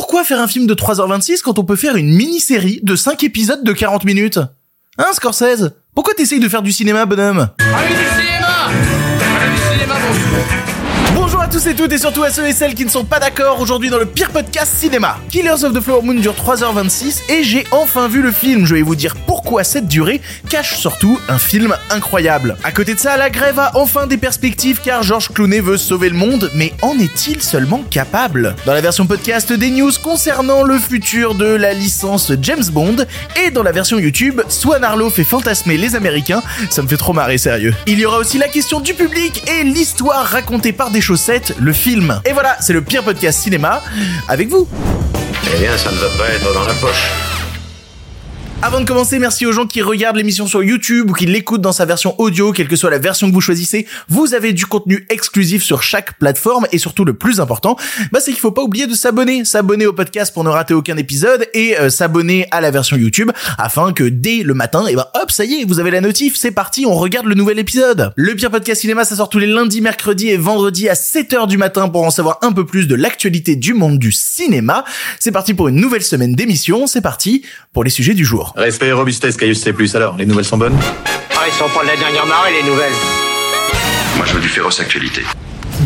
Pourquoi faire un film de 3h26 quand on peut faire une mini-série de 5 épisodes de 40 minutes? Hein, Scorsese? Pourquoi t'essayes de faire du cinéma, bonhomme? Allez du cinéma! Allez du cinéma, bon Bonjour tous et toutes et surtout à ceux et celles qui ne sont pas d'accord aujourd'hui dans le pire podcast cinéma. Killers of the Flower Moon dure 3h26 et j'ai enfin vu le film. Je vais vous dire pourquoi cette durée cache surtout un film incroyable. À côté de ça, la grève a enfin des perspectives car George Clooney veut sauver le monde, mais en est-il seulement capable? Dans la version podcast des news concernant le futur de la licence James Bond et dans la version YouTube, Swan Arlo fait fantasmer les Américains, ça me fait trop marrer sérieux. Il y aura aussi la question du public et l'histoire racontée par des chaussettes, le film. Et voilà, c'est le pire podcast cinéma avec vous. Eh bien, ça ne va pas être dans la poche. Avant de commencer, merci aux gens qui regardent l'émission sur YouTube ou qui l'écoutent dans sa version audio, quelle que soit la version que vous choisissez. Vous avez du contenu exclusif sur chaque plateforme et surtout le plus important, bah c'est qu'il faut pas oublier de s'abonner, s'abonner au podcast pour ne rater aucun épisode et euh, s'abonner à la version YouTube afin que dès le matin, et bah hop, ça y est, vous avez la notif, c'est parti, on regarde le nouvel épisode. Le pire podcast cinéma, ça sort tous les lundis, mercredis et vendredis à 7h du matin pour en savoir un peu plus de l'actualité du monde du cinéma. C'est parti pour une nouvelle semaine d'émission, c'est parti pour les sujets du jour. Respect et robustesse, Caius C+. Alors, les nouvelles sont bonnes? Ah, ils sont pas de la dernière marée, les nouvelles. Moi, je veux du féroce actualité.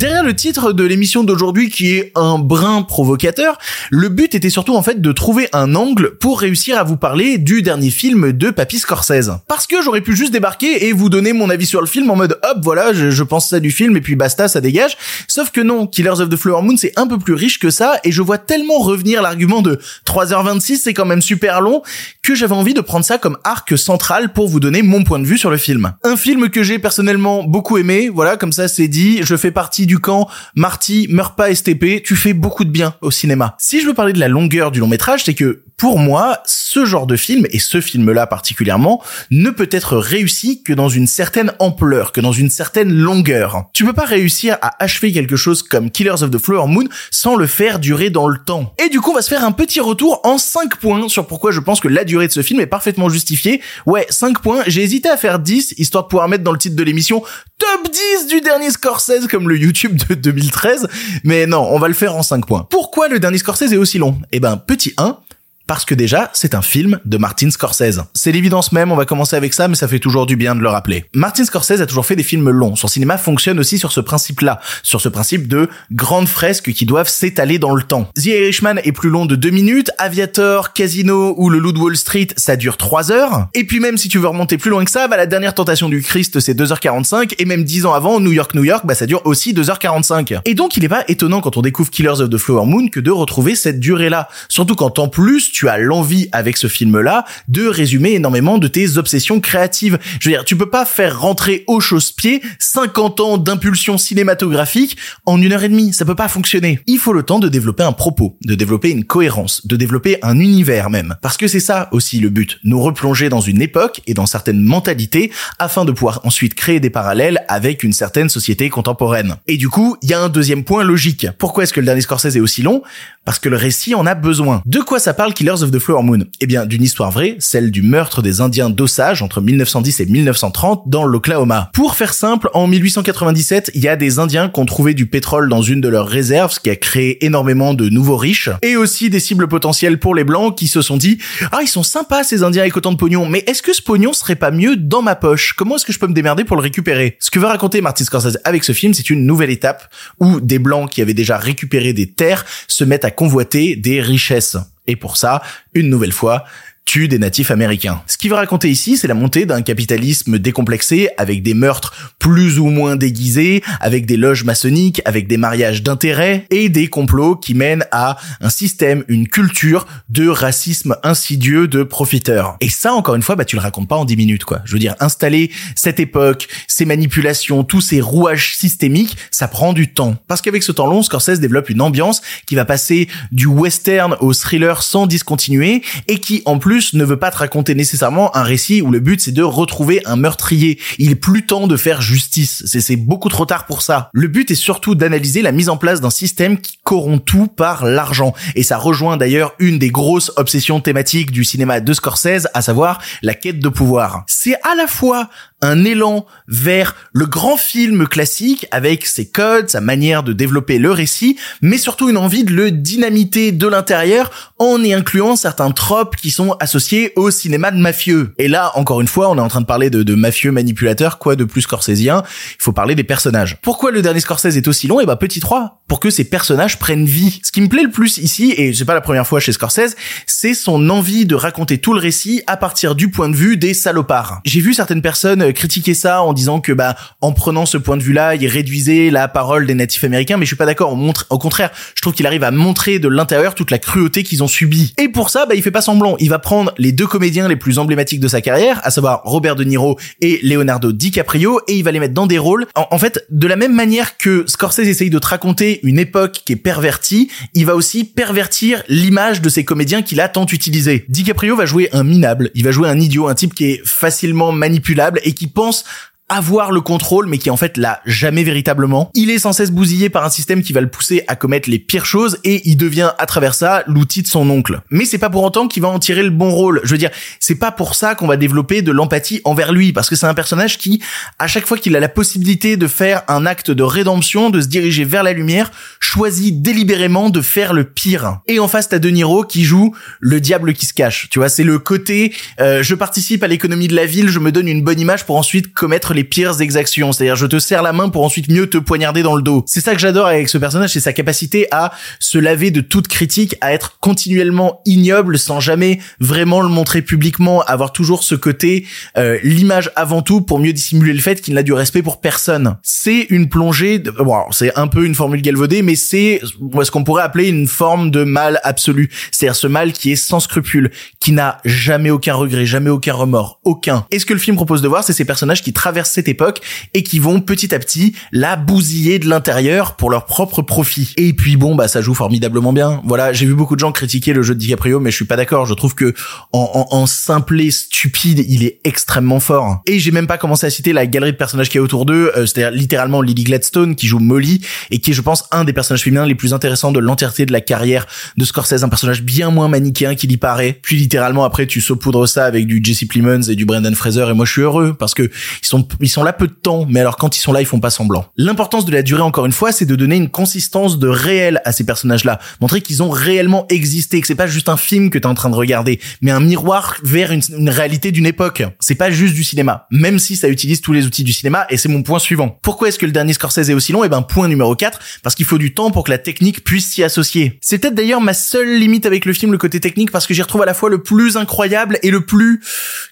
Derrière le titre de l'émission d'aujourd'hui qui est un brin provocateur, le but était surtout en fait de trouver un angle pour réussir à vous parler du dernier film de Papy Scorsese. Parce que j'aurais pu juste débarquer et vous donner mon avis sur le film en mode hop voilà je, pense ça du film et puis basta ça dégage. Sauf que non, Killers of the Flower Moon c'est un peu plus riche que ça et je vois tellement revenir l'argument de 3h26 c'est quand même super long que j'avais envie de prendre ça comme arc central pour vous donner mon point de vue sur le film. Un film que j'ai personnellement beaucoup aimé, voilà comme ça c'est dit, je fais partie du camp Marty, meurs pas STP, tu fais beaucoup de bien au cinéma. Si je veux parler de la longueur du long métrage, c'est que pour moi, ce genre de film, et ce film-là particulièrement, ne peut être réussi que dans une certaine ampleur, que dans une certaine longueur. Tu peux pas réussir à achever quelque chose comme Killers of the Flower Moon sans le faire durer dans le temps. Et du coup, on va se faire un petit retour en 5 points sur pourquoi je pense que la durée de ce film est parfaitement justifiée. Ouais, 5 points, j'ai hésité à faire 10, histoire de pouvoir mettre dans le titre de l'émission top 10 du dernier Scorsese comme le YouTube de 2013, mais non, on va le faire en 5 points. Pourquoi le dernier Scorsese est aussi long? Eh ben, petit 1, parce que déjà, c'est un film de Martin Scorsese. C'est l'évidence même, on va commencer avec ça, mais ça fait toujours du bien de le rappeler. Martin Scorsese a toujours fait des films longs. Son cinéma fonctionne aussi sur ce principe-là, sur ce principe de grandes fresques qui doivent s'étaler dans le temps. The Irishman est plus long de 2 minutes, Aviator, Casino ou Le Loup de Wall Street, ça dure 3 heures. Et puis même si tu veux remonter plus loin que ça, bah la dernière tentation du Christ, c'est 2h45, et même 10 ans avant, New York, New York, bah ça dure aussi 2h45. Et donc il est pas étonnant quand on découvre Killers of the Flower Moon que de retrouver cette durée-là. Surtout quand en plus, tu as l'envie avec ce film-là de résumer énormément de tes obsessions créatives. Je veux dire, tu peux pas faire rentrer au chausse-pied 50 ans d'impulsion cinématographique en une heure et demie. Ça peut pas fonctionner. Il faut le temps de développer un propos, de développer une cohérence, de développer un univers même. Parce que c'est ça aussi le but. Nous replonger dans une époque et dans certaines mentalités afin de pouvoir ensuite créer des parallèles avec une certaine société contemporaine. Et du coup, il y a un deuxième point logique. Pourquoi est-ce que le dernier Scorsese est aussi long? Parce que le récit en a besoin. De quoi ça parle Killers of the Flower Moon Eh bien, d'une histoire vraie, celle du meurtre des Indiens d'Osage entre 1910 et 1930 dans l'Oklahoma. Pour faire simple, en 1897, il y a des Indiens qui ont trouvé du pétrole dans une de leurs réserves, ce qui a créé énormément de nouveaux riches, et aussi des cibles potentielles pour les Blancs qui se sont dit « Ah, ils sont sympas ces Indiens avec autant de pognon, mais est-ce que ce pognon serait pas mieux dans ma poche? Comment est-ce que je peux me démerder pour le récupérer ?» Ce que veut raconter Martin Scorsese avec ce film, c'est une nouvelle étape où des Blancs qui avaient déjà récupéré des terres se mettent à convoiter des richesses. Et pour ça, une nouvelle fois, tue des natifs américains. Ce qu'il va raconter ici, c'est la montée d'un capitalisme décomplexé avec des meurtres plus ou moins déguisés, avec des loges maçonniques, avec des mariages d'intérêt et des complots qui mènent à un système, une culture de racisme insidieux de profiteurs. Et ça, encore une fois, bah, tu le racontes pas en 10 minutes, quoi. Je veux dire, installer cette époque, ces manipulations, tous ces rouages systémiques, ça prend du temps. Parce qu'avec ce temps long, Scorsese développe une ambiance qui va passer du western au thriller sans discontinuer et qui, en plus, ne veut pas te raconter nécessairement un récit où le but c'est de retrouver un meurtrier. Il est plus temps de faire justice. C'est beaucoup trop tard pour ça. Le but est surtout d'analyser la mise en place d'un système qui corrompt tout par l'argent. Et ça rejoint d'ailleurs une des grosses obsessions thématiques du cinéma de Scorsese, à savoir la quête de pouvoir. C'est à la fois un élan vers le grand film classique avec ses codes, sa manière de développer le récit, mais surtout une envie de le dynamiter de l'intérieur en y incluant certains tropes qui sont associés au cinéma de mafieux. Et là, encore une fois, on est en train de parler de, mafieux manipulateurs, quoi de plus scorsésien, il faut parler des personnages. Pourquoi le dernier Scorsese est aussi long? Et bah petit 3, pour que ces personnages prennent vie. Ce qui me plaît le plus ici, et c'est pas la première fois chez Scorsese, c'est son envie de raconter tout le récit à partir du point de vue des salopards. J'ai vu certaines personnes critiquer ça en disant que bah en prenant ce point de vue-là, il réduisait la parole des natifs américains, mais je suis pas d'accord. Au contraire, je trouve qu'il arrive à montrer de l'intérieur toute la cruauté qu'ils ont subie. Et pour ça, bah il fait pas semblant. Il va prendre les deux comédiens les plus emblématiques de sa carrière, à savoir Robert De Niro et Leonardo DiCaprio, et il va les mettre dans des rôles. En, en fait, de la même manière que Scorsese essaye de te raconter une époque qui est pervertie, il va aussi pervertir l'image de ces comédiens qu'il a tant utilisés. DiCaprio va jouer un minable, il va jouer un idiot, un type qui est facilement manipulable et qui pense avoir le contrôle mais qui en fait l'a jamais véritablement. Il est sans cesse bousillé par un système qui va le pousser à commettre les pires choses et il devient à travers ça l'outil de son oncle. Mais c'est pas pour autant qu'il va en tirer le bon rôle. Je veux dire, c'est pas pour ça qu'on va développer de l'empathie envers lui parce que c'est un personnage qui à chaque fois qu'il a la possibilité de faire un acte de rédemption, de se diriger vers la lumière, choisit délibérément de faire le pire. Et en face t'as De Niro qui joue le diable qui se cache. Tu vois, c'est le côté euh, je participe à l'économie de la ville, je me donne une bonne image pour ensuite commettre les pires exactions. C'est-à-dire, je te serre la main pour ensuite mieux te poignarder dans le dos. C'est ça que j'adore avec ce personnage, c'est sa capacité à se laver de toute critique, à être continuellement ignoble sans jamais vraiment le montrer publiquement, avoir toujours ce côté euh, l'image avant tout pour mieux dissimuler le fait qu'il n'a du respect pour personne. C'est une plongée, de... bon, c'est un peu une formule galvaudée, mais c'est ce qu'on pourrait appeler une forme de mal absolu. C'est-à-dire ce mal qui est sans scrupule, qui n'a jamais aucun regret, jamais aucun remords, aucun. Et ce que le film propose de voir, c'est ces personnages qui traversent cette époque et qui vont petit à petit la bousiller de l'intérieur pour leur propre profit. Et puis bon, bah ça joue formidablement bien. Voilà, j'ai vu beaucoup de gens critiquer le jeu de DiCaprio, mais je suis pas d'accord. Je trouve que en, en, en simple et stupide, il est extrêmement fort. Et j'ai même pas commencé à citer la galerie de personnages qui est autour d'eux, euh, c'est-à-dire littéralement Lily Gladstone qui joue Molly et qui est, je pense, un des personnages féminins les plus intéressants de l'entièreté de la carrière de Scorsese, un personnage bien moins manichéen qu'il y paraît. Puis littéralement après, tu saupoudres ça avec du Jesse Plemons et du Brendan Fraser et moi je suis heureux parce que ils sont ils sont là peu de temps, mais alors quand ils sont là, ils font pas semblant. L'importance de la durée, encore une fois, c'est de donner une consistance de réel à ces personnages-là, montrer qu'ils ont réellement existé, que c'est pas juste un film que t'es en train de regarder, mais un miroir vers une, réalité d'une époque. C'est pas juste du cinéma, même si ça utilise tous les outils du cinéma, et c'est mon point suivant. Pourquoi est-ce que le dernier Scorsese est aussi long? Eh ben, point numéro 4, parce qu'il faut du temps pour que la technique puisse s'y associer. C'est peut-être d'ailleurs ma seule limite avec le film, le côté technique, parce que j'y retrouve à la fois le plus incroyable et le plus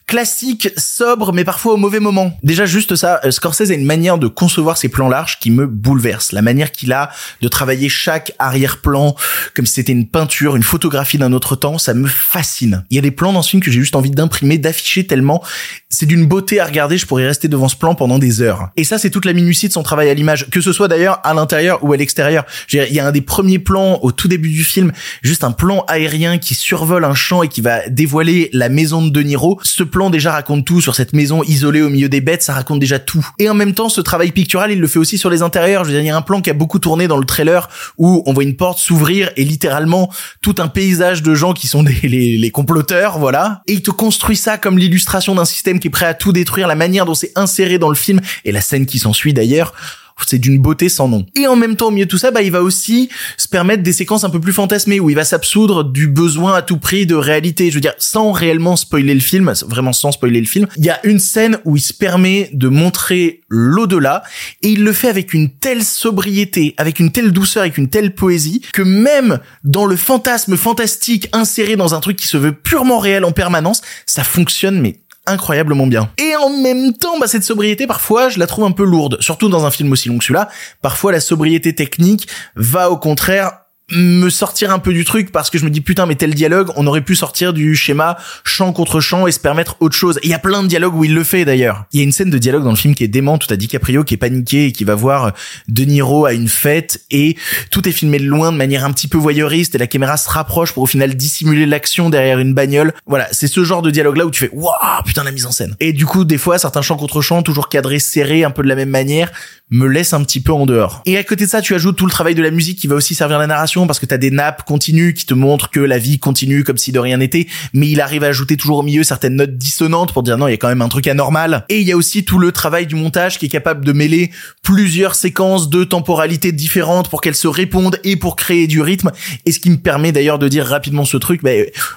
classique, sobre, mais parfois au mauvais moment. Déjà, juste ça, euh, Scorsese a une manière de concevoir ses plans larges qui me bouleverse. La manière qu'il a de travailler chaque arrière-plan comme si c'était une peinture, une photographie d'un autre temps, ça me fascine. Il y a des plans dans ce film que j'ai juste envie d'imprimer, d'afficher tellement c'est d'une beauté à regarder, je pourrais rester devant ce plan pendant des heures. Et ça, c'est toute la minutie de son travail à l'image, que ce soit d'ailleurs à l'intérieur ou à l'extérieur. Il y a un des premiers plans au tout début du film, juste un plan aérien qui survole un champ et qui va dévoiler la maison de De Niro. Ce plan déjà raconte tout sur cette maison isolée au milieu des bêtes, raconte déjà tout. Et en même temps, ce travail pictural, il le fait aussi sur les intérieurs. Je veux dire, il y a un plan qui a beaucoup tourné dans le trailer où on voit une porte s'ouvrir et littéralement tout un paysage de gens qui sont des, les, les comploteurs, voilà. Et il te construit ça comme l'illustration d'un système qui est prêt à tout détruire, la manière dont c'est inséré dans le film et la scène qui s'ensuit d'ailleurs c'est d'une beauté sans nom. Et en même temps, au milieu de tout ça, bah, il va aussi se permettre des séquences un peu plus fantasmées où il va s'absoudre du besoin à tout prix de réalité. Je veux dire, sans réellement spoiler le film, vraiment sans spoiler le film, il y a une scène où il se permet de montrer l'au-delà et il le fait avec une telle sobriété, avec une telle douceur, avec une telle poésie que même dans le fantasme fantastique inséré dans un truc qui se veut purement réel en permanence, ça fonctionne mais incroyablement bien. Et en même temps, bah, cette sobriété, parfois, je la trouve un peu lourde. Surtout dans un film aussi long que celui-là. Parfois, la sobriété technique va au contraire me sortir un peu du truc parce que je me dis putain mais tel dialogue on aurait pu sortir du schéma chant contre chant et se permettre autre chose. Il y a plein de dialogues où il le fait d'ailleurs. Il y a une scène de dialogue dans le film qui est dément tout à DiCaprio qui est paniqué et qui va voir De Niro à une fête et tout est filmé de loin de manière un petit peu voyeuriste et la caméra se rapproche pour au final dissimuler l'action derrière une bagnole. Voilà c'est ce genre de dialogue là où tu fais waouh putain la mise en scène. Et du coup des fois certains chants contre chants toujours cadrés serrés un peu de la même manière me laissent un petit peu en dehors. Et à côté de ça tu ajoutes tout le travail de la musique qui va aussi servir la narration parce que t'as des nappes continues qui te montrent que la vie continue comme si de rien n'était, mais il arrive à ajouter toujours au milieu certaines notes dissonantes pour dire non, il y a quand même un truc anormal. Et il y a aussi tout le travail du montage qui est capable de mêler plusieurs séquences de temporalité différentes pour qu'elles se répondent et pour créer du rythme. Et ce qui me permet d'ailleurs de dire rapidement ce truc, bah,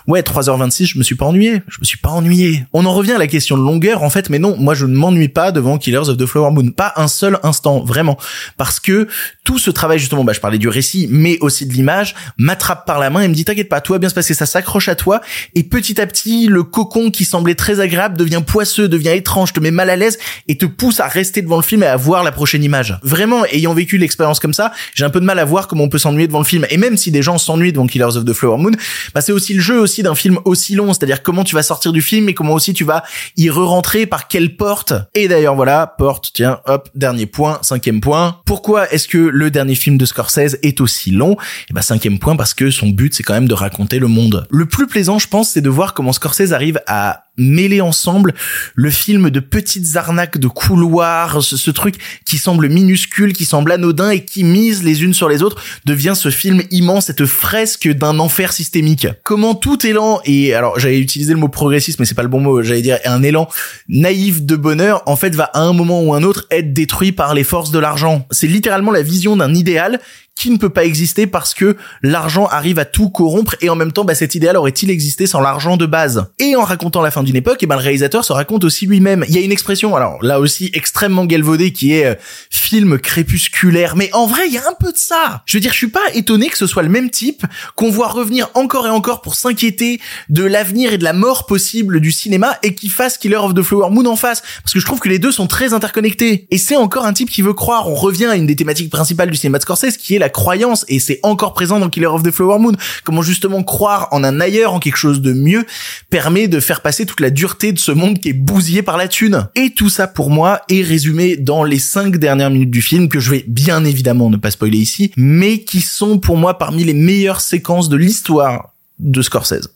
ouais, 3h26, je me suis pas ennuyé. Je me suis pas ennuyé. On en revient à la question de longueur, en fait, mais non, moi je ne m'ennuie pas devant Killers of the Flower Moon. Pas un seul instant, vraiment. Parce que tout ce travail, justement, bah, je parlais du récit, mais aussi de l'image, m'attrape par la main et me dit, t'inquiète pas, tout va bien se passer, ça s'accroche à toi. Et petit à petit, le cocon qui semblait très agréable devient poisseux, devient étrange, te met mal à l'aise et te pousse à rester devant le film et à voir la prochaine image. Vraiment, ayant vécu l'expérience comme ça, j'ai un peu de mal à voir comment on peut s'ennuyer devant le film. Et même si des gens s'ennuient devant Killers of the Flower Moon, bah, c'est aussi le jeu aussi d'un film aussi long, c'est-à-dire comment tu vas sortir du film et comment aussi tu vas y re-rentrer par quelle porte. Et d'ailleurs, voilà, porte, tiens, hop, dernier point, cinquième point. Pourquoi est-ce que le dernier film de Scorsese est aussi long? Et bah, cinquième point, parce que son but, c'est quand même de raconter le monde. Le plus plaisant, je pense, c'est de voir comment Scorsese arrive à mêler ensemble le film de petites arnaques de couloirs, ce, truc qui semble minuscule, qui semble anodin et qui mise les unes sur les autres, devient ce film immense, cette fresque d'un enfer systémique. Comment tout élan, et alors j'avais utilisé le mot progressiste, mais c'est pas le bon mot, j'allais dire un élan naïf de bonheur, en fait va à un moment ou un autre être détruit par les forces de l'argent. C'est littéralement la vision d'un idéal qui ne peut pas exister parce que l'argent arrive à tout corrompre et en même temps bah, cet idéal aurait-il existé sans l'argent de base? Et en racontant la fin d'une époque et ben le réalisateur se raconte aussi lui-même. Il y a une expression alors là aussi extrêmement galvaudée qui est euh, film crépusculaire. Mais en vrai il y a un peu de ça. Je veux dire je suis pas étonné que ce soit le même type qu'on voit revenir encore et encore pour s'inquiéter de l'avenir et de la mort possible du cinéma et qui fasse Killer of the Flower Moon en face. Parce que je trouve que les deux sont très interconnectés. Et c'est encore un type qui veut croire. On revient à une des thématiques principales du cinéma de Scorsese qui est la croyance. Et c'est encore présent dans Killer of the Flower Moon. Comment justement croire en un ailleurs, en quelque chose de mieux, permet de faire passer la dureté de ce monde qui est bousillé par la thune. Et tout ça pour moi est résumé dans les cinq dernières minutes du film que je vais bien évidemment ne pas spoiler ici, mais qui sont pour moi parmi les meilleures séquences de l'histoire de Scorsese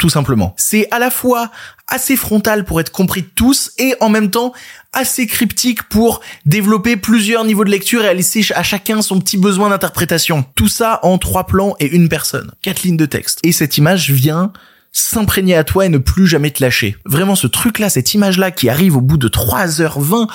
tout simplement. C'est à la fois assez frontal pour être compris de tous et en même temps assez cryptique pour développer plusieurs niveaux de lecture et laisser à chacun son petit besoin d'interprétation. Tout ça en trois plans et une personne. Quatre lignes de texte. Et cette image vient s'imprégner à toi et ne plus jamais te lâcher. Vraiment ce truc-là, cette image-là qui arrive au bout de 3h20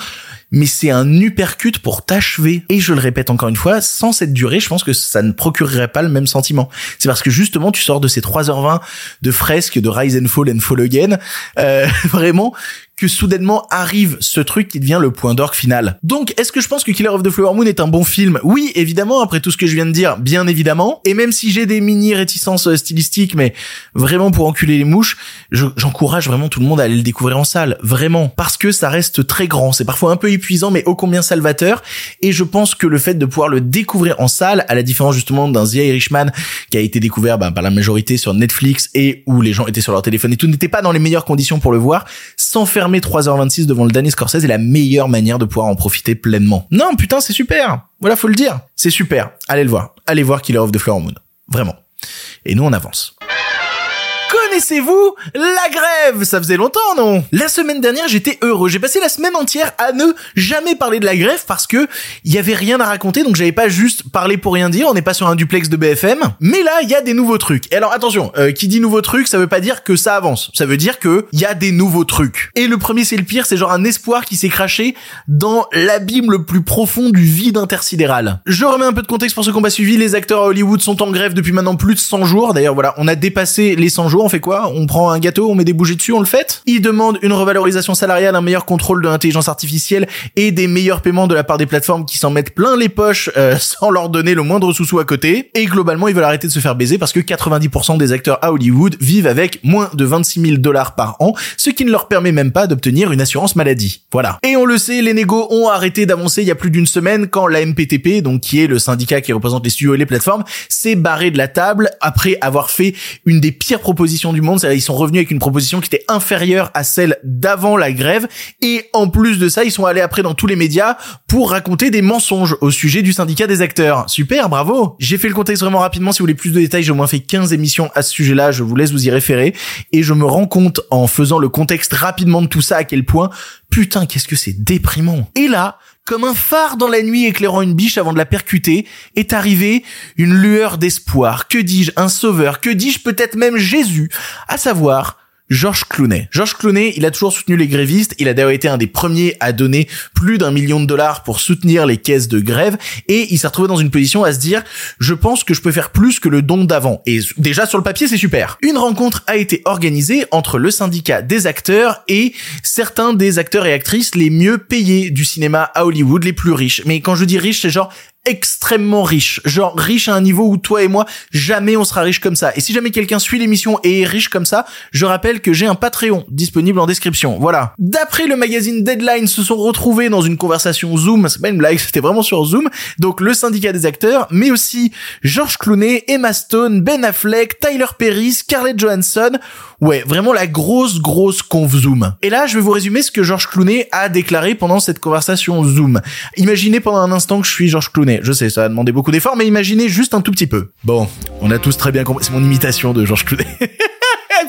mais c'est un uppercut pour t'achever. Et je le répète encore une fois, sans cette durée, je pense que ça ne procurerait pas le même sentiment. C'est parce que justement, tu sors de ces 3h20 de fresques, de Rise and Fall and Fall Again, euh, vraiment, que soudainement arrive ce truc qui devient le point d'orgue final. Donc, est-ce que je pense que Killer of the Flower Moon est un bon film? Oui, évidemment, après tout ce que je viens de dire, bien évidemment. Et même si j'ai des mini réticences euh, stylistiques, mais vraiment pour enculer les mouches, j'encourage vraiment tout le monde à aller le découvrir en salle, vraiment, parce que ça reste très grand. C'est parfois un peu épuisant, mais ô combien salvateur. Et je pense que le fait de pouvoir le découvrir en salle, à la différence justement d'un The Irishman qui a été découvert bah, par la majorité sur Netflix et où les gens étaient sur leur téléphone et tout n'était pas dans les meilleures conditions pour le voir, sans faire 3h26 devant le Danny Scorsese est la meilleure manière de pouvoir en profiter pleinement. Non, putain, c'est super. Voilà, faut le dire. C'est super. Allez le voir. Allez voir Killer of the Flower Moon. Vraiment. Et nous, on avance. Connaissez-vous la grève? Ça faisait longtemps, non? La semaine dernière, j'étais heureux. J'ai passé la semaine entière à ne jamais parler de la grève parce que il y avait rien à raconter, donc j'avais pas juste parlé pour rien dire. On n'est pas sur un duplex de BFM. Mais là, il y a des nouveaux trucs. Et alors attention, euh, qui dit nouveaux trucs, ça veut pas dire que ça avance. Ça veut dire que il y a des nouveaux trucs. Et le premier, c'est le pire, c'est genre un espoir qui s'est craché dans l'abîme le plus profond du vide intersidéral. Je remets un peu de contexte pour ceux qui ont pas suivi. Les acteurs à Hollywood sont en grève depuis maintenant plus de 100 jours. D'ailleurs, voilà, on a dépassé les 100 jours. On fait On prend un gâteau, on met des bougies dessus, on le fait Ils demandent une revalorisation salariale, un meilleur contrôle de l'intelligence artificielle et des meilleurs paiements de la part des plateformes qui s'en mettent plein les poches euh, sans leur donner le moindre sous-sous à côté. Et globalement, ils veulent arrêter de se faire baiser parce que 90% des acteurs à Hollywood vivent avec moins de 26 000 dollars par an, ce qui ne leur permet même pas d'obtenir une assurance maladie. Voilà. Et on le sait, les négos ont arrêté d'avancer il y a plus d'une semaine quand la MPTP, donc qui est le syndicat qui représente les studios et les plateformes, s'est barré de la table après avoir fait une des pires propositions du monde, ils sont revenus avec une proposition qui était inférieure à celle d'avant la grève et en plus de ça, ils sont allés après dans tous les médias pour raconter des mensonges au sujet du syndicat des acteurs. Super, bravo. J'ai fait le contexte vraiment rapidement. Si vous voulez plus de détails, j'ai au moins fait 15 émissions à ce sujet-là. Je vous laisse vous y référer et je me rends compte en faisant le contexte rapidement de tout ça à quel point putain, qu'est-ce que c'est déprimant. Et là, comme un phare dans la nuit éclairant une biche avant de la percuter, est arrivé une lueur d'espoir. Que dis-je? Un sauveur. Que dis-je? Peut-être même Jésus À savoir Georges Clooney. Georges Clooney, il a toujours soutenu les grévistes, il a d'ailleurs été un des premiers à donner plus d'un million de dollars pour soutenir les caisses de grève, et il s'est retrouvé dans une position à se dire, je pense que je peux faire plus que le don d'avant. Et déjà sur le papier, c'est super. Une rencontre a été organisée entre le syndicat des acteurs et certains des acteurs et actrices les mieux payés du cinéma à Hollywood, les plus riches. Mais quand je dis riches, c'est genre extrêmement riche. Genre riche à un niveau où toi et moi, jamais on sera riche comme ça. Et si jamais quelqu'un suit l'émission et est riche comme ça, je rappelle que j'ai un Patreon disponible en description. Voilà. D'après le magazine Deadline, se sont retrouvés dans une conversation Zoom. C'est pas une blague, c'était vraiment sur Zoom. Donc le syndicat des acteurs, mais aussi George Clooney, Emma Stone, Ben Affleck, Tyler Perry, Scarlett Johansson. Ouais, vraiment la grosse, grosse conf Zoom. Et là, je vais vous résumer ce que George Clooney a déclaré pendant cette conversation Zoom. Imaginez pendant un instant que je suis George Clooney. Je sais, ça va demander beaucoup d'efforts, mais imaginez juste un tout petit peu. Bon, on a tous très bien compris. C'est mon imitation de George Clooney.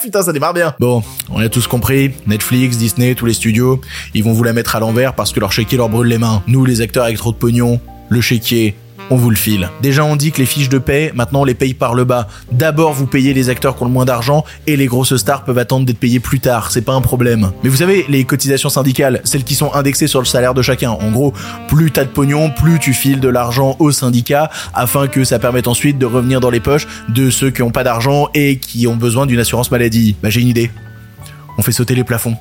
Putain, ça démarre bien. Bon, on a tous compris. Netflix, Disney, tous les studios, ils vont vous la mettre à l'envers parce que leur chéquier leur brûle les mains. Nous, les acteurs avec trop de pognon, le chéquier, on vous le file. Déjà on dit que les fiches de paie, maintenant on les paye par le bas. D'abord vous payez les acteurs qui ont le moins d'argent et les grosses stars peuvent attendre d'être payées plus tard, c'est pas un problème. Mais vous savez, les cotisations syndicales, celles qui sont indexées sur le salaire de chacun, en gros, plus t'as de pognon, plus tu files de l'argent au syndicat afin que ça permette ensuite de revenir dans les poches de ceux qui ont pas d'argent et qui ont besoin d'une assurance maladie. Bah j'ai une idée. On fait sauter les plafonds.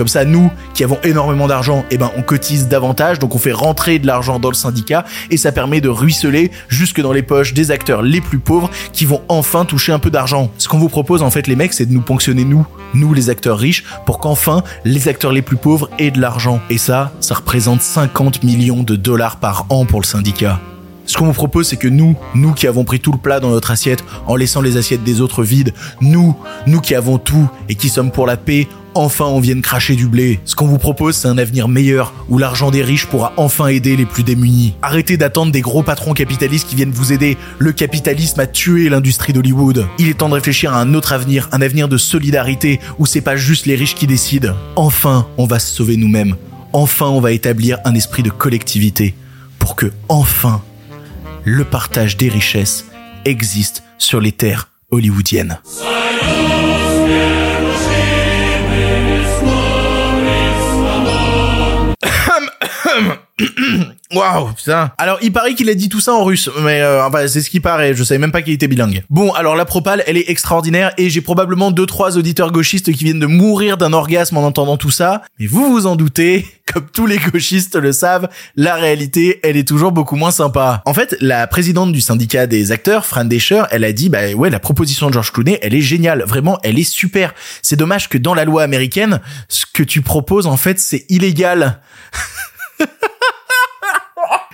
Comme ça, nous, qui avons énormément d'argent, eh ben, on cotise davantage, donc on fait rentrer de l'argent dans le syndicat, et ça permet de ruisseler jusque dans les poches des acteurs les plus pauvres qui vont enfin toucher un peu d'argent. Ce qu'on vous propose, en fait, les mecs, c'est de nous ponctionner nous, nous les acteurs riches, pour qu'enfin, les acteurs les plus pauvres aient de l'argent. Et ça, ça représente 50 millions de dollars par an pour le syndicat. Ce qu'on vous propose, c'est que nous, nous qui avons pris tout le plat dans notre assiette en laissant les assiettes des autres vides, nous, nous qui avons tout et qui sommes pour la paix, enfin on vienne cracher du blé. Ce qu'on vous propose, c'est un avenir meilleur où l'argent des riches pourra enfin aider les plus démunis. Arrêtez d'attendre des gros patrons capitalistes qui viennent vous aider. Le capitalisme a tué l'industrie d'Hollywood. Il est temps de réfléchir à un autre avenir, un avenir de solidarité où c'est pas juste les riches qui décident. Enfin, on va se sauver nous-mêmes. Enfin, on va établir un esprit de collectivité pour que enfin le partage des richesses existe sur les terres hollywoodiennes. um, um Waouh, putain. Alors, il paraît qu'il a dit tout ça en russe, mais euh, enfin, c'est ce qui paraît. Je savais même pas qu'il était bilingue. Bon, alors la propale, elle est extraordinaire et j'ai probablement deux trois auditeurs gauchistes qui viennent de mourir d'un orgasme en entendant tout ça. Mais vous vous en doutez, comme tous les gauchistes le savent, la réalité, elle est toujours beaucoup moins sympa. En fait, la présidente du syndicat des acteurs, Fran Descher, elle a dit, bah ouais, la proposition de George Clooney, elle est géniale. Vraiment, elle est super. C'est dommage que dans la loi américaine, ce que tu proposes, en fait, c'est illégal.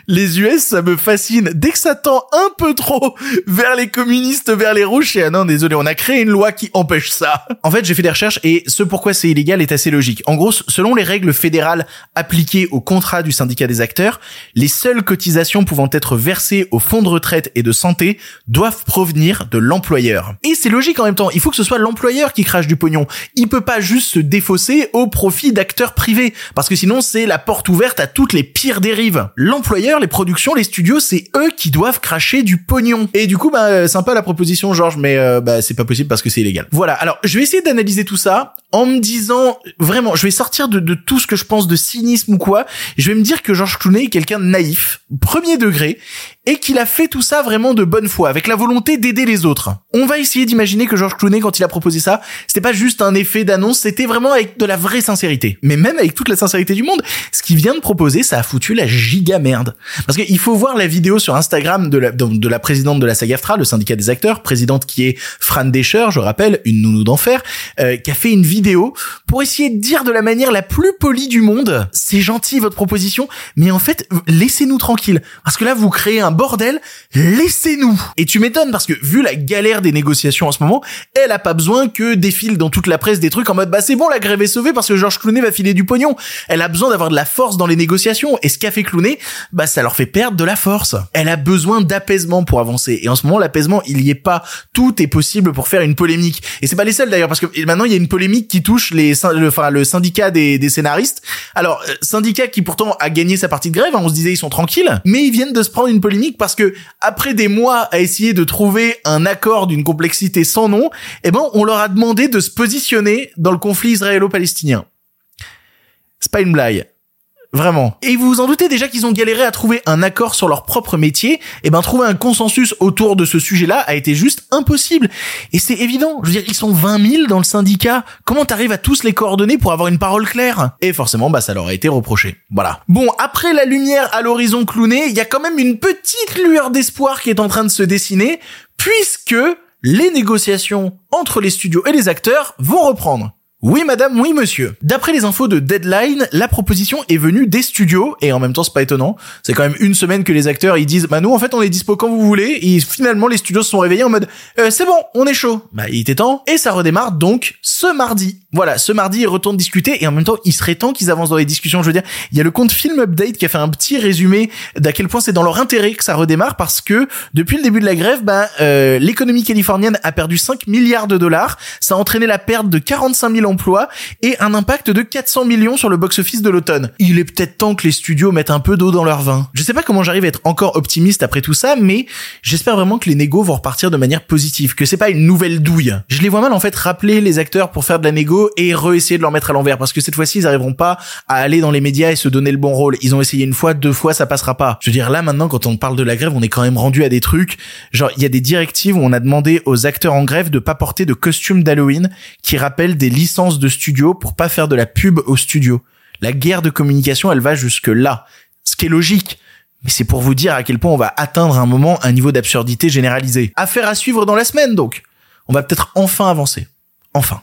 les US, ça me fascine. Dès que ça tend un peu trop vers les communistes, vers les rouges, et ah non, désolé, on a créé une loi qui empêche ça. En fait, j'ai fait des recherches et ce pourquoi c'est illégal est assez logique. En gros, selon les règles fédérales appliquées au contrat du syndicat des acteurs, les seules cotisations pouvant être versées au fonds de retraite et de santé doivent provenir de l'employeur. Et c'est logique en même temps, il faut que ce soit l'employeur qui crache du pognon. Il peut pas juste se défausser au profit d'acteurs privés, parce que sinon c'est la porte ouverte à toutes les pires dérives. L'employeur les productions, les studios, c'est eux qui doivent cracher du pognon. Et du coup, bah, euh, sympa la proposition, Georges, mais euh, bah, c'est pas possible parce que c'est illégal. Voilà. Alors, je vais essayer d'analyser tout ça en me disant, vraiment, je vais sortir de, tout ce que je pense de cynisme ou quoi. Je vais me dire que Georges Clooney est quelqu'un de naïf, premier degré, et qu'il a fait tout ça vraiment de bonne foi, avec la volonté d'aider les autres. On va essayer d'imaginer que Georges Clooney, quand il a proposé ça, c'était pas juste un effet d'annonce, c'était vraiment avec de la vraie sincérité. Mais même avec toute la sincérité du monde, ce qu'il vient de proposer, ça a foutu la giga merde. Parce qu'il faut voir la vidéo sur Instagram de la, de, la présidente de la SAGAFTRA, le syndicat des acteurs, présidente qui est Fran Descher, je rappelle, une nounou d'enfer, euh, qui a fait une vidéo pour essayer de dire de la manière la plus polie du monde, c'est gentil votre proposition, mais en fait, laissez-nous tranquille. Parce que là, vous créez un bordel, laissez-nous. Et tu m'étonnes parce que vu la galère des négociations en ce moment, elle a pas besoin que défile dans toute la presse des trucs en mode bah c'est bon la grève est sauvée parce que Georges Clooney va filer du pognon. Elle a besoin d'avoir de la force dans les négociations et ce qu'a fait Clooney, bah ça leur fait perdre de la force. Elle a besoin d'apaisement pour avancer et en ce moment l'apaisement il y est pas. Tout est possible pour faire une polémique et c'est pas les seuls d'ailleurs parce que maintenant il y a une polémique qui touche les le, enfin, le syndicat des, scénaristes. Alors euh, syndicat qui pourtant a gagné sa partie de grève, hein, on se disait ils sont tranquilles, mais ils viennent de se prendre une polémique parce que après des mois à essayer de trouver un accord d'une complexité sans nom, eh ben on leur a demandé de se positionner dans le conflit israélo-palestinien. C'est pas une blague. Vraiment. Et vous vous en doutez déjà qu'ils ont galéré à trouver un accord sur leur propre métier, et ben trouver un consensus autour de ce sujet-là a été juste impossible. Et c'est évident, je veux dire, ils sont 20 000 dans le syndicat, comment t'arrives à tous les coordonner pour avoir une parole claire? Et forcément, bah ça leur a été reproché. Voilà. Bon, après la lumière à l'horizon clowné, il y a quand même une petite lueur d'espoir qui est en train de se dessiner, puisque les négociations entre les studios et les acteurs vont reprendre. Oui madame, oui monsieur. D'après les infos de Deadline, la proposition est venue des studios et en même temps c'est pas étonnant. C'est quand même une semaine que les acteurs ils disent bah nous en fait on est dispo quand vous voulez et finalement les studios se sont réveillés en mode euh, c'est bon on est chaud. Bah il était temps et ça redémarre donc ce mardi. Voilà ce mardi ils retournent discuter et en même temps il serait temps qu'ils avancent dans les discussions. Je veux dire il y a le compte Film Update qui a fait un petit résumé d'à quel point c'est dans leur intérêt que ça redémarre parce que depuis le début de la grève bah euh, l'économie californienne a perdu 5 milliards de dollars. Ça a entraîné la perte de 45 000 emplois et un impact de 400 millions sur le box-office de l'automne. Il est peut-être temps que les studios mettent un peu d'eau dans leur vin. Je sais pas comment j'arrive à être encore optimiste après tout ça, mais j'espère vraiment que les négos vont repartir de manière positive, que c'est pas une nouvelle douille. Je les vois mal en fait rappeler les acteurs pour faire de la négo et re-essayer de leur mettre à l'envers, parce que cette fois-ci ils arriveront pas à aller dans les médias et se donner le bon rôle. Ils ont essayé une fois, deux fois, ça passera pas. Je veux dire là maintenant quand on parle de la grève, on est quand même rendu à des trucs, genre il y a des directives où on a demandé aux acteurs en grève de pas porter de costume d'Halloween qui rappellent des licences de studio pour pas faire de la pub au studio. La guerre de communication, elle va jusque là. Ce qui est logique. Mais c'est pour vous dire à quel point on va atteindre un moment un niveau d'absurdité généralisé. Affaire à suivre dans la semaine, donc. On va peut-être enfin avancer. Enfin.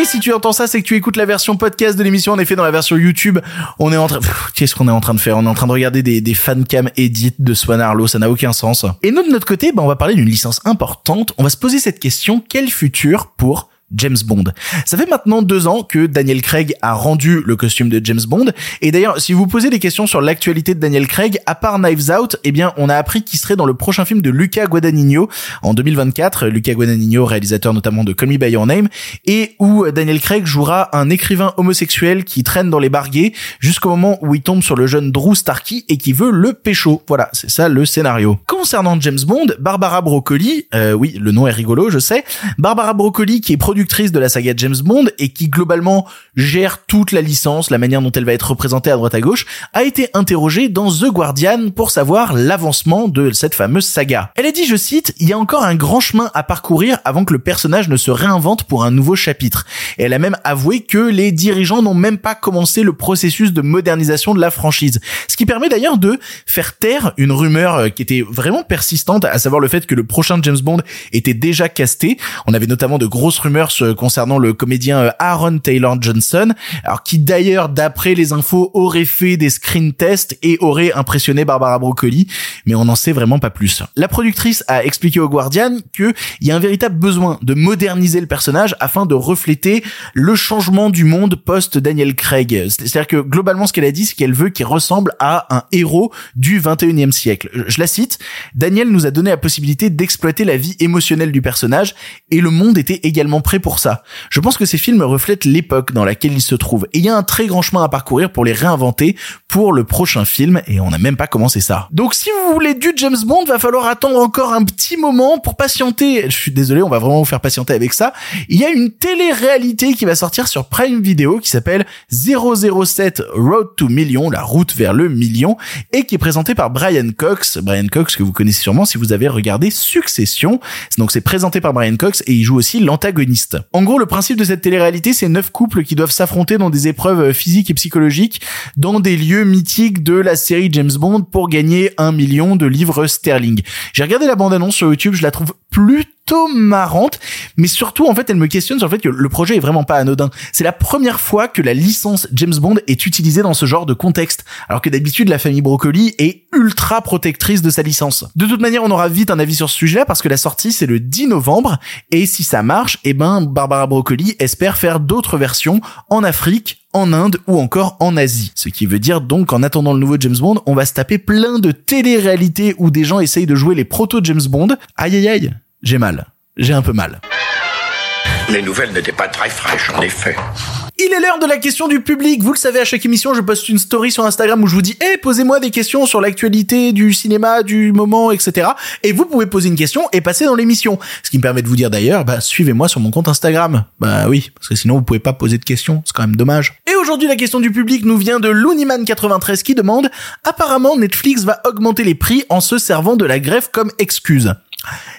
Et si tu entends ça, c'est que tu écoutes la version podcast de l'émission. En effet, dans la version YouTube, on est en train, qu'est-ce qu'on est en train de faire? On est en train de regarder des, des fancam edits de Swan Arlo. Ça n'a aucun sens. Et nous, de notre côté, bah, on va parler d'une licence importante. On va se poser cette question. Quel futur pour James Bond. Ça fait maintenant deux ans que Daniel Craig a rendu le costume de James Bond. Et d'ailleurs, si vous posez des questions sur l'actualité de Daniel Craig, à part Knives Out, eh bien, on a appris qu'il serait dans le prochain film de Luca Guadagnino en 2024. Luca Guadagnino, réalisateur notamment de Call Me By Your Name, et où Daniel Craig jouera un écrivain homosexuel qui traîne dans les barguets jusqu'au moment où il tombe sur le jeune Drew Starkey et qui veut le pécho. Voilà, c'est ça le scénario. Concernant James Bond, Barbara Broccoli, euh, oui, le nom est rigolo, je sais. Barbara Broccoli, qui est productrice de la saga James Bond et qui globalement gère toute la licence, la manière dont elle va être représentée à droite à gauche, a été interrogée dans The Guardian pour savoir l'avancement de cette fameuse saga. Elle a dit, je cite, il y a encore un grand chemin à parcourir avant que le personnage ne se réinvente pour un nouveau chapitre. Et elle a même avoué que les dirigeants n'ont même pas commencé le processus de modernisation de la franchise. Ce qui permet d'ailleurs de faire taire une rumeur euh, qui était vraiment persistante, à savoir le fait que le prochain James Bond était déjà casté. On avait notamment de grosses rumeurs concernant le comédien euh, Aaron Taylor Johnson, alors qui d'ailleurs, d'après les infos, aurait fait des screen tests et aurait impressionné Barbara Broccoli, mais on n'en sait vraiment pas plus. La productrice a expliqué au Guardian qu'il y a un véritable besoin de moderniser le personnage afin de refléter le changement du monde post Daniel Craig. C'est-à-dire que globalement, ce qu'elle a dit, c'est qu'elle veut qu'il ressemble à un héros du 21e siècle. Je la cite, Daniel nous a donné la possibilité d'exploiter la vie émotionnelle du personnage et le monde était également prêt pour ça. Je pense que ces films reflètent l'époque dans laquelle ils se trouvent et il y a un très grand chemin à parcourir pour les réinventer pour le prochain film et on n'a même pas commencé ça. Donc si vous voulez du James Bond, va falloir attendre encore un petit moment pour patienter. Je suis désolé, on va vraiment vous faire patienter avec ça. Il y a une télé-réalité qui va sortir sur Prime Video qui s'appelle 007 Road to Million, la route vers le million, et qui est présentée par Brian Cox. Brian Cox que vous connaissez sûrement si vous avez regardé Succession. Donc c'est présenté par Brian Cox et il joue aussi l'antagoniste. En gros, le principe de cette télé-réalité, c'est neuf couples qui doivent s'affronter dans des épreuves physiques et psychologiques dans des lieux mythiques de la série James Bond pour gagner un million de livres sterling. J'ai regardé la bande-annonce sur YouTube, je la trouve plutôt marrante, mais surtout en fait elle me questionne sur le fait que le projet est vraiment pas anodin. C'est la première fois que la licence James Bond est utilisée dans ce genre de contexte, alors que d'habitude la famille Broccoli est ultra protectrice de sa licence. De toute manière, on aura vite un avis sur ce sujet-là parce que la sortie c'est le 10 novembre et si ça marche, eh ben Barbara Broccoli espère faire d'autres versions en Afrique, en Inde ou encore en Asie. Ce qui veut dire donc qu'en attendant le nouveau James Bond, on va se taper plein de télé-réalités où des gens essayent de jouer les proto James Bond. Aïe aïe aïe, j'ai mal. J'ai un peu mal. Les nouvelles n'étaient pas très fraîches, en effet. Il est l'heure de la question du public. Vous le savez, à chaque émission, je poste une story sur Instagram où je vous dis, eh, posez-moi des questions sur l'actualité du cinéma, du moment, etc. Et vous pouvez poser une question et passer dans l'émission. Ce qui me permet de vous dire d'ailleurs, bah, suivez-moi sur mon compte Instagram. Bah oui, parce que sinon vous pouvez pas poser de questions. C'est quand même dommage. Et aujourd'hui, la question du public nous vient de Looniman93 qui demande, apparemment, Netflix va augmenter les prix en se servant de la grève comme excuse.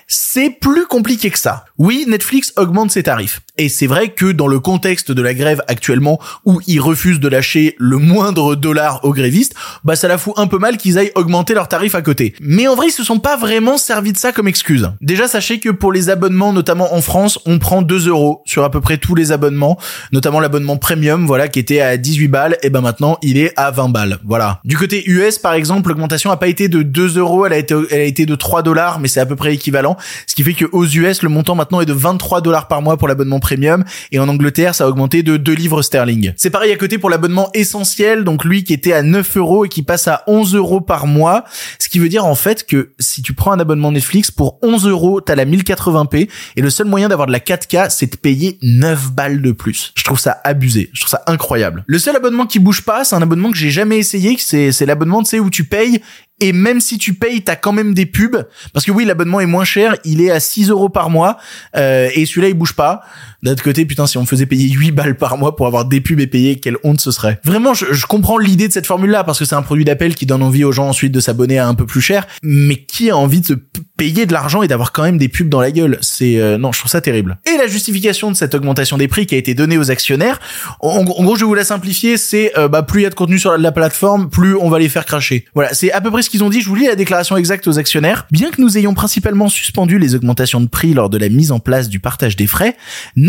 C'est plus compliqué que ça. Oui, Netflix augmente ses tarifs. Et c'est vrai que dans le contexte de la grève actuellement, où ils refusent de lâcher le moindre dollar aux grévistes, bah ça la fout un peu mal qu'ils aillent augmenter leurs tarifs à côté. Mais en vrai, ils se sont pas vraiment servis de ça comme excuse. Déjà, sachez que pour les abonnements, notamment en France, on prend 2 euros sur à peu près tous les abonnements, notamment l'abonnement premium, voilà, qui était à 18 balles, et ben maintenant, il est à 20 balles. Voilà. Du côté US, par exemple, l'augmentation a pas été de 2 euros, elle a été, de 3 dollars, mais c'est à peu près équivalent. Ce qui fait que aux US, le montant maintenant est de 23 dollars par mois pour l'abonnement premium et en Angleterre ça a augmenté de 2 livres sterling. C'est pareil à côté pour l'abonnement essentiel, donc lui qui était à 9 euros et qui passe à 11 euros par mois, ce qui veut dire en fait que si tu prends un abonnement Netflix pour 11 euros, t'as la 1080p et le seul moyen d'avoir de la 4K c'est de payer 9 balles de plus. Je trouve ça abusé, je trouve ça incroyable. Le seul abonnement qui bouge pas, c'est un abonnement que j'ai jamais essayé, c'est c'est l'abonnement tu sais où tu payes et même si tu payes, t'as quand même des pubs. Parce que oui, l'abonnement est moins cher, il est à 6 euros par mois, euh, et celui-là, il bouge pas. D'un autre côté, putain, si on me faisait payer 8 balles par mois pour avoir des pubs et payer, quelle honte ce serait. Vraiment, je, je comprends l'idée de cette formule-là, parce que c'est un produit d'appel qui donne envie aux gens ensuite de s'abonner à un peu plus cher, mais qui a envie de se payer de l'argent et d'avoir quand même des pubs dans la gueule? C'est... euh, non, je trouve ça terrible. Et la justification de cette augmentation des prix qui a été donnée aux actionnaires, en, en gros, je vais vous la simplifier, c'est euh, bah, plus il y a de contenu sur la plateforme, plus on va les faire cracher. Voilà, c'est à peu près ce qu'ils ont dit. Je vous lis la déclaration exacte aux actionnaires. Bien que nous ayons principalement suspendu les augmentations de prix lors de la mise en place du partage des frais,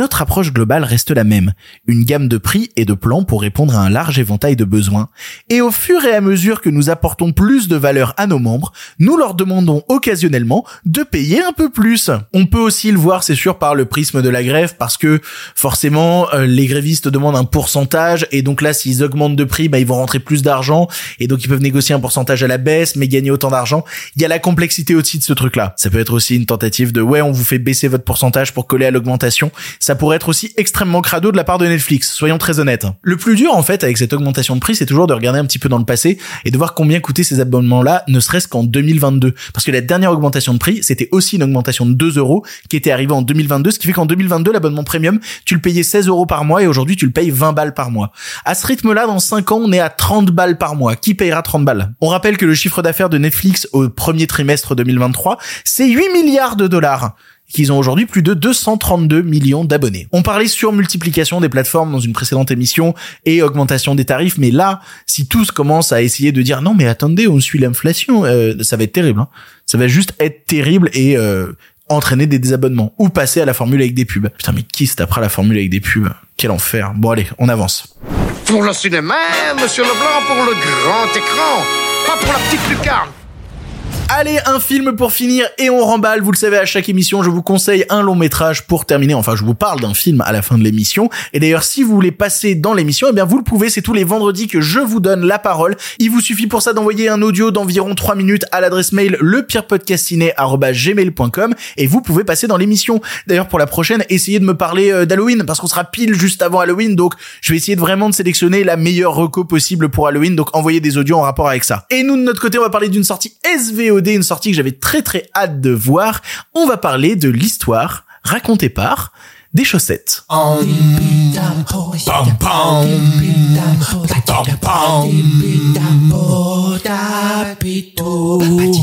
notre approche globale reste la même. Une gamme de prix et de plans pour répondre à un large éventail de besoins. Et au fur et à mesure que nous apportons plus de valeur à nos membres, nous leur demandons occasionnellement de payer un peu plus. On peut aussi le voir, c'est sûr, par le prisme de la grève, parce que forcément, euh, les grévistes demandent un pourcentage, et donc là, s'ils augmentent de prix, bah, ils vont rentrer plus d'argent, et donc ils peuvent négocier un pourcentage à la baisse, mais gagner autant d'argent. Il y a la complexité aussi de ce truc-là. Ça peut être aussi une tentative de, ouais, on vous fait baisser votre pourcentage pour coller à l'augmentation. Pourrait être aussi extrêmement crado de la part de Netflix, soyons très honnêtes. Le plus dur, en fait, avec cette augmentation de prix, c'est toujours de regarder un petit peu dans le passé, et de voir combien coûtaient ces abonnements-là, ne serait-ce qu'en 2022. Parce que la dernière augmentation de prix, c'était aussi une augmentation de 2 euros, qui était arrivée en 2022, ce qui fait qu'en 2022, l'abonnement premium, tu le payais 16 euros par mois, et aujourd'hui, tu le payes 20 balles par mois. À ce rythme-là, dans 5 ans, on est à 30 balles par mois. Qui payera 30 balles? On rappelle que le chiffre d'affaires de Netflix au premier trimestre 2023, c'est 8 milliards de dollars qu'ils ont aujourd'hui plus de 232 millions d'abonnés. On parlait sur multiplication des plateformes dans une précédente émission et augmentation des tarifs, mais là, si tous commencent à essayer de dire non mais attendez, on suit l'inflation, euh, ça va être terrible. hein. Ça va juste être terrible et euh, entraîner des désabonnements ou passer à la formule avec des pubs. Putain mais qui se tapera la formule avec des pubs? Quel enfer. Bon allez, on avance. Pour le cinéma, monsieur Leblanc, pour le grand écran, pas pour la petite lucarne. Allez, un film pour finir et on remballe. Vous le savez, à chaque émission, je vous conseille un long métrage pour terminer. Enfin, je vous parle d'un film à la fin de l'émission. Et d'ailleurs, si vous voulez passer dans l'émission, eh bien, vous le pouvez. C'est tous les vendredis que je vous donne la parole. Il vous suffit pour ça d'envoyer un audio d'environ 3 minutes à l'adresse mail lepirepodcastiné@gmail.com et vous pouvez passer dans l'émission. D'ailleurs, pour la prochaine, essayez de me parler euh, d'Halloween parce qu'on sera pile juste avant Halloween. Donc, je vais essayer vraiment de sélectionner la meilleure reco possible pour Halloween. Donc, envoyez des audios en rapport avec ça. Et nous, de notre côté, on va parler d'une sortie Une sortie que j'avais très très hâte de voir. On va parler de l'histoire racontée par des chaussettes.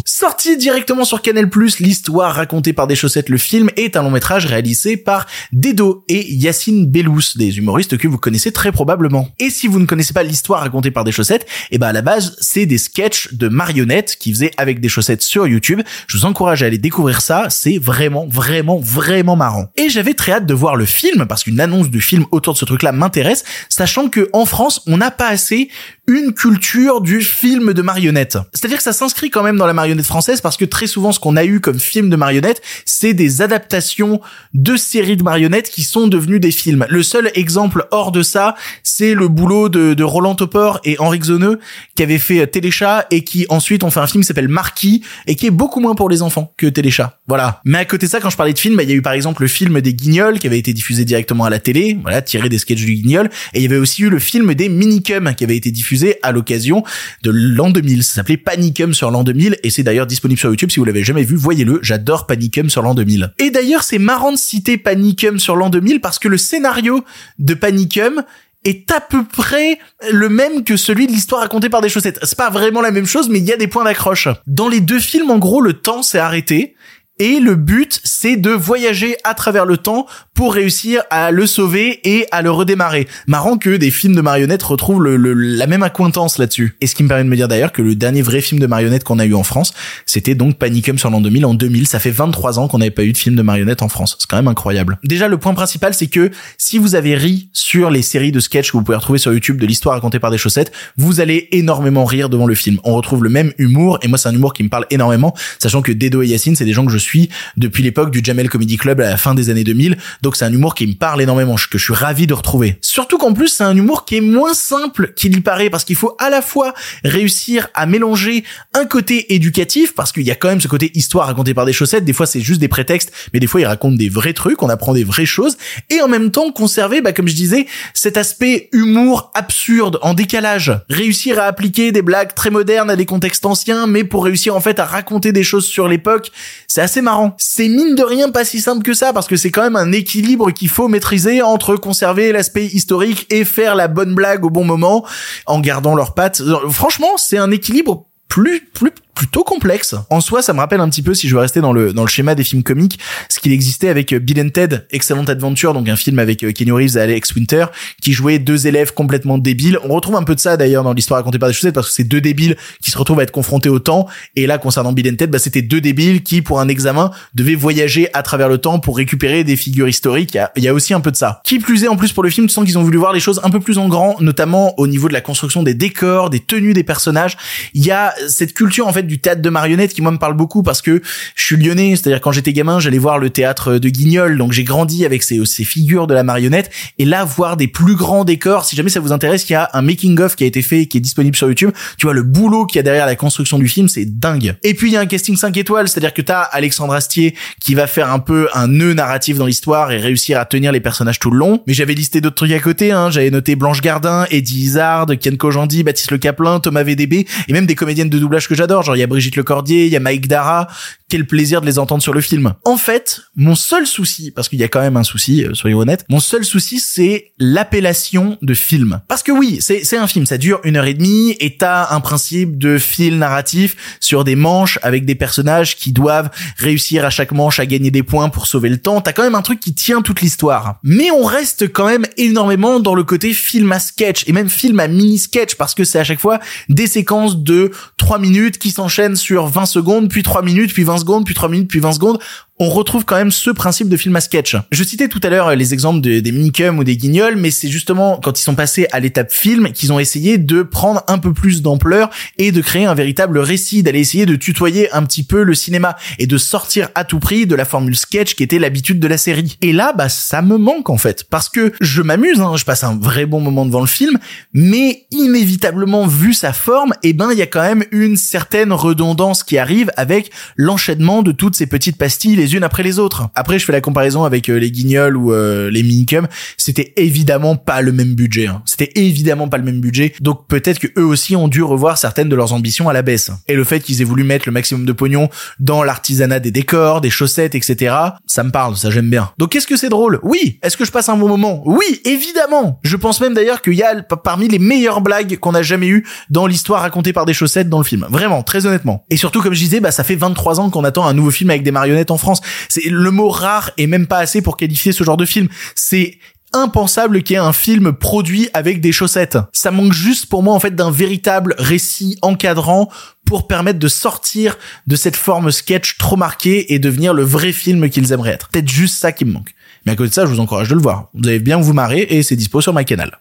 Sorti directement sur Canal+, l'histoire racontée par des chaussettes, le film est un long métrage réalisé par Dedo et Yacine Bellous, des humoristes que vous connaissez très probablement. Et si vous ne connaissez pas l'histoire racontée par des chaussettes, eh ben à la base, c'est des sketchs de marionnettes qui faisaient avec des chaussettes sur YouTube. Je vous encourage à aller découvrir ça, c'est vraiment, vraiment, vraiment marrant. Et j'avais très hâte de voir le film, parce qu'une annonce du film autour de ce truc-là m'intéresse, sachant que en France, on n'a pas assez une culture du film de marionnettes. C'est-à-dire que ça s'inscrit quand même dans la marionnette française parce que très souvent ce qu'on a eu comme film de marionnettes, c'est des adaptations de séries de marionnettes qui sont devenues des films. Le seul exemple hors de ça, c'est le boulot de, Roland Topor et Henri Xoneux qui avaient fait Téléchat et qui ensuite ont fait un film qui s'appelle Marquis et qui est beaucoup moins pour les enfants que Téléchat. Voilà. Mais à côté de ça, quand je parlais de film, il y a eu par exemple le film des Guignols qui avait été diffusé directement à la télé, voilà, tiré des sketchs du Guignol, et il y avait aussi eu le film des Minicum qui avait été diffusé à l'occasion de l'an 2000. Ça s'appelait Panicum sur l'an 2000 et c'est d'ailleurs disponible sur YouTube si vous l'avez jamais vu, voyez-le. J'adore Panicum sur l'an 2000. Et d'ailleurs, c'est marrant de citer Panicum sur l'an 2000 parce que le scénario de Panicum est à peu près le même que celui de l'histoire racontée par des chaussettes. C'est pas vraiment la même chose, mais il y a des points d'accroche. Dans les deux films, en gros, le temps s'est arrêté et le but, c'est de voyager à travers le temps pour réussir à le sauver et à le redémarrer. Marrant que des films de marionnettes retrouvent le, la même accointance là-dessus. Et ce qui me permet de me dire d'ailleurs que le dernier vrai film de marionnettes qu'on a eu en France, c'était donc Panicum sur l'an 2000. En 2000, ça fait 23 ans qu'on n'avait pas eu de film de marionnettes en France. C'est quand même incroyable. Déjà, le point principal, c'est que si vous avez ri sur les séries de sketchs que vous pouvez retrouver sur YouTube de l'histoire racontée par des chaussettes, vous allez énormément rire devant le film. On retrouve le même humour et moi, c'est un humour qui me parle énormément, sachant que Dedo et Yacine, c'est des gens que je suis depuis l'époque du Jamel Comedy Club à la fin des années 2000. Donc c'est un humour qui me parle énormément, que je suis ravi de retrouver. Surtout qu'en plus c'est un humour qui est moins simple qu'il y paraît parce qu'il faut à la fois réussir à mélanger un côté éducatif parce qu'il y a quand même ce côté histoire racontée par des chaussettes. Des fois c'est juste des prétextes, mais des fois ils racontent des vrais trucs, on apprend des vraies choses et en même temps conserver, bah, comme je disais, cet aspect humour absurde en décalage. Réussir à appliquer des blagues très modernes à des contextes anciens, mais pour réussir en fait à raconter des choses sur l'époque, c'est assez marrant. C'est mine de rien pas si simple que ça parce que c'est quand même un équilibre qu'il faut maîtriser entre conserver l'aspect historique et faire la bonne blague au bon moment en gardant leurs pattes. Franchement, c'est un équilibre plus plus plutôt complexe. En soi, ça me rappelle un petit peu, si je veux rester dans le dans le schéma des films comiques, ce qu'il existait avec euh, Bill and Ted, Excellent Adventure, donc un film avec euh, Kenny Reeves et Alex Winter, qui jouaient deux élèves complètement débiles. On retrouve un peu de ça d'ailleurs dans l'histoire racontée par des chaussettes, parce que c'est deux débiles qui se retrouvent à être confrontés au temps. Et là, concernant Bill and Ted, bah, c'était deux débiles qui, pour un examen, devaient voyager à travers le temps pour récupérer des figures historiques. Il y il y a aussi un peu de ça. Qui plus est, en plus pour le film, tu sens qu'ils ont voulu voir les choses un peu plus en grand, notamment au niveau de la construction des décors, des tenues des personnages. Il y a cette culture en fait du théâtre de marionnettes qui moi me parle beaucoup parce que je suis lyonnais, c'est-à-dire quand j'étais gamin, j'allais voir le théâtre de Guignol, donc j'ai grandi avec ces, figures de la marionnette et là voir des plus grands décors, si jamais ça vous intéresse, il y a un making of qui a été fait qui est disponible sur YouTube. Tu vois le boulot qu'il y a derrière la construction du film, c'est dingue. Et puis il y a un casting 5 étoiles, c'est-à-dire que t'as Alexandre Astier qui va faire un peu un nœud narratif dans l'histoire et réussir à tenir les personnages tout le long. Mais j'avais listé d'autres trucs à côté, hein. j'avais noté Blanche Gardin, Eddie Izzard, Ken Kojandi, Baptiste Le Caplin, Thomas VDB et même des comédiennes de doublage que j'adore, il y a Brigitte Lecordier, il y a Mike Dara, quel plaisir de les entendre sur le film. En fait, mon seul souci, parce qu'il y a quand même un souci, euh, soyons honnêtes, mon seul souci c'est l'appellation de film. Parce que oui, c'est un film, ça dure une heure et demie et t'as un principe de fil narratif sur des manches avec des personnages qui doivent réussir à chaque manche à gagner des points pour sauver le temps. T'as quand même un truc qui tient toute l'histoire. Mais on reste quand même énormément dans le côté film à sketch et même film à mini sketch parce que c'est à chaque fois des séquences de 3 minutes qui s'enchaînent sur 20 secondes, puis 3 minutes, puis 20 secondes, puis 3 minutes, puis 20 secondes on retrouve quand même ce principe de film à sketch. Je citais tout à l'heure les exemples de, des minicums ou des guignols, mais c'est justement quand ils sont passés à l'étape film qu'ils ont essayé de prendre un peu plus d'ampleur et de créer un véritable récit, d'aller essayer de tutoyer un petit peu le cinéma et de sortir à tout prix de la formule sketch qui était l'habitude de la série. Et là, bah, ça me manque en fait, parce que je m'amuse, hein, je passe un vrai bon moment devant le film, mais inévitablement vu sa forme, eh ben, il y a quand même une certaine redondance qui arrive avec l'enchaînement de toutes ces petites pastilles les unes après les autres. Après, je fais la comparaison avec euh, les Guignols ou euh, les Minicum. C'était évidemment pas le même budget. hein. C'était évidemment pas le même budget. Donc peut-être que eux aussi ont dû revoir certaines de leurs ambitions à la baisse. Et le fait qu'ils aient voulu mettre le maximum de pognon dans l'artisanat des décors, des chaussettes, etc. Ça me parle, ça j'aime bien. Donc qu'est-ce que c'est drôle? Oui. Est-ce que je passe un bon moment? Oui, évidemment. Je pense même d'ailleurs qu'il y a parmi les meilleures blagues qu'on a jamais eues dans l'histoire racontée par des chaussettes dans le film. Vraiment, très honnêtement. Et surtout, comme je disais, bah ça fait 23 ans qu'on attend un nouveau film avec des marionnettes en France. C'est le mot rare et même pas assez pour qualifier ce genre de film. C'est impensable qu'il y ait un film produit avec des chaussettes. Ça manque juste pour moi en fait d'un véritable récit encadrant pour permettre de sortir de cette forme sketch trop marquée et devenir le vrai film qu'ils aimeraient être. Peut-être juste ça qui me manque. Mais à côté de ça, je vous encourage de le voir. Vous allez bien vous marrer et c'est dispo sur ma canal.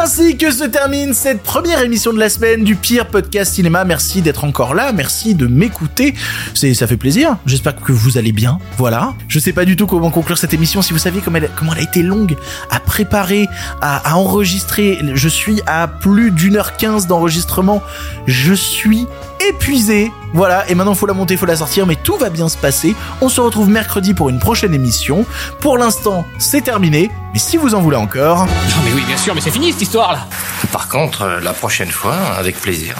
Ainsi que se termine cette première émission de la semaine du pire podcast cinéma. Merci d'être encore là, merci de m'écouter. C'est, ça fait plaisir. J'espère que vous allez bien. Voilà. Je sais pas du tout comment conclure cette émission. Si vous saviez comment elle, a été longue à préparer, à enregistrer. Je suis à plus d'une heure quinze d'enregistrement. Je suis épuisé. Voilà, et maintenant faut la monter, faut la sortir, mais tout va bien se passer. On se retrouve mercredi pour une prochaine émission. Pour l'instant, c'est terminé, mais si vous en voulez encore, Non mais oui, bien sûr, mais c'est fini cette histoire là Par contre, euh, la prochaine fois, avec plaisir.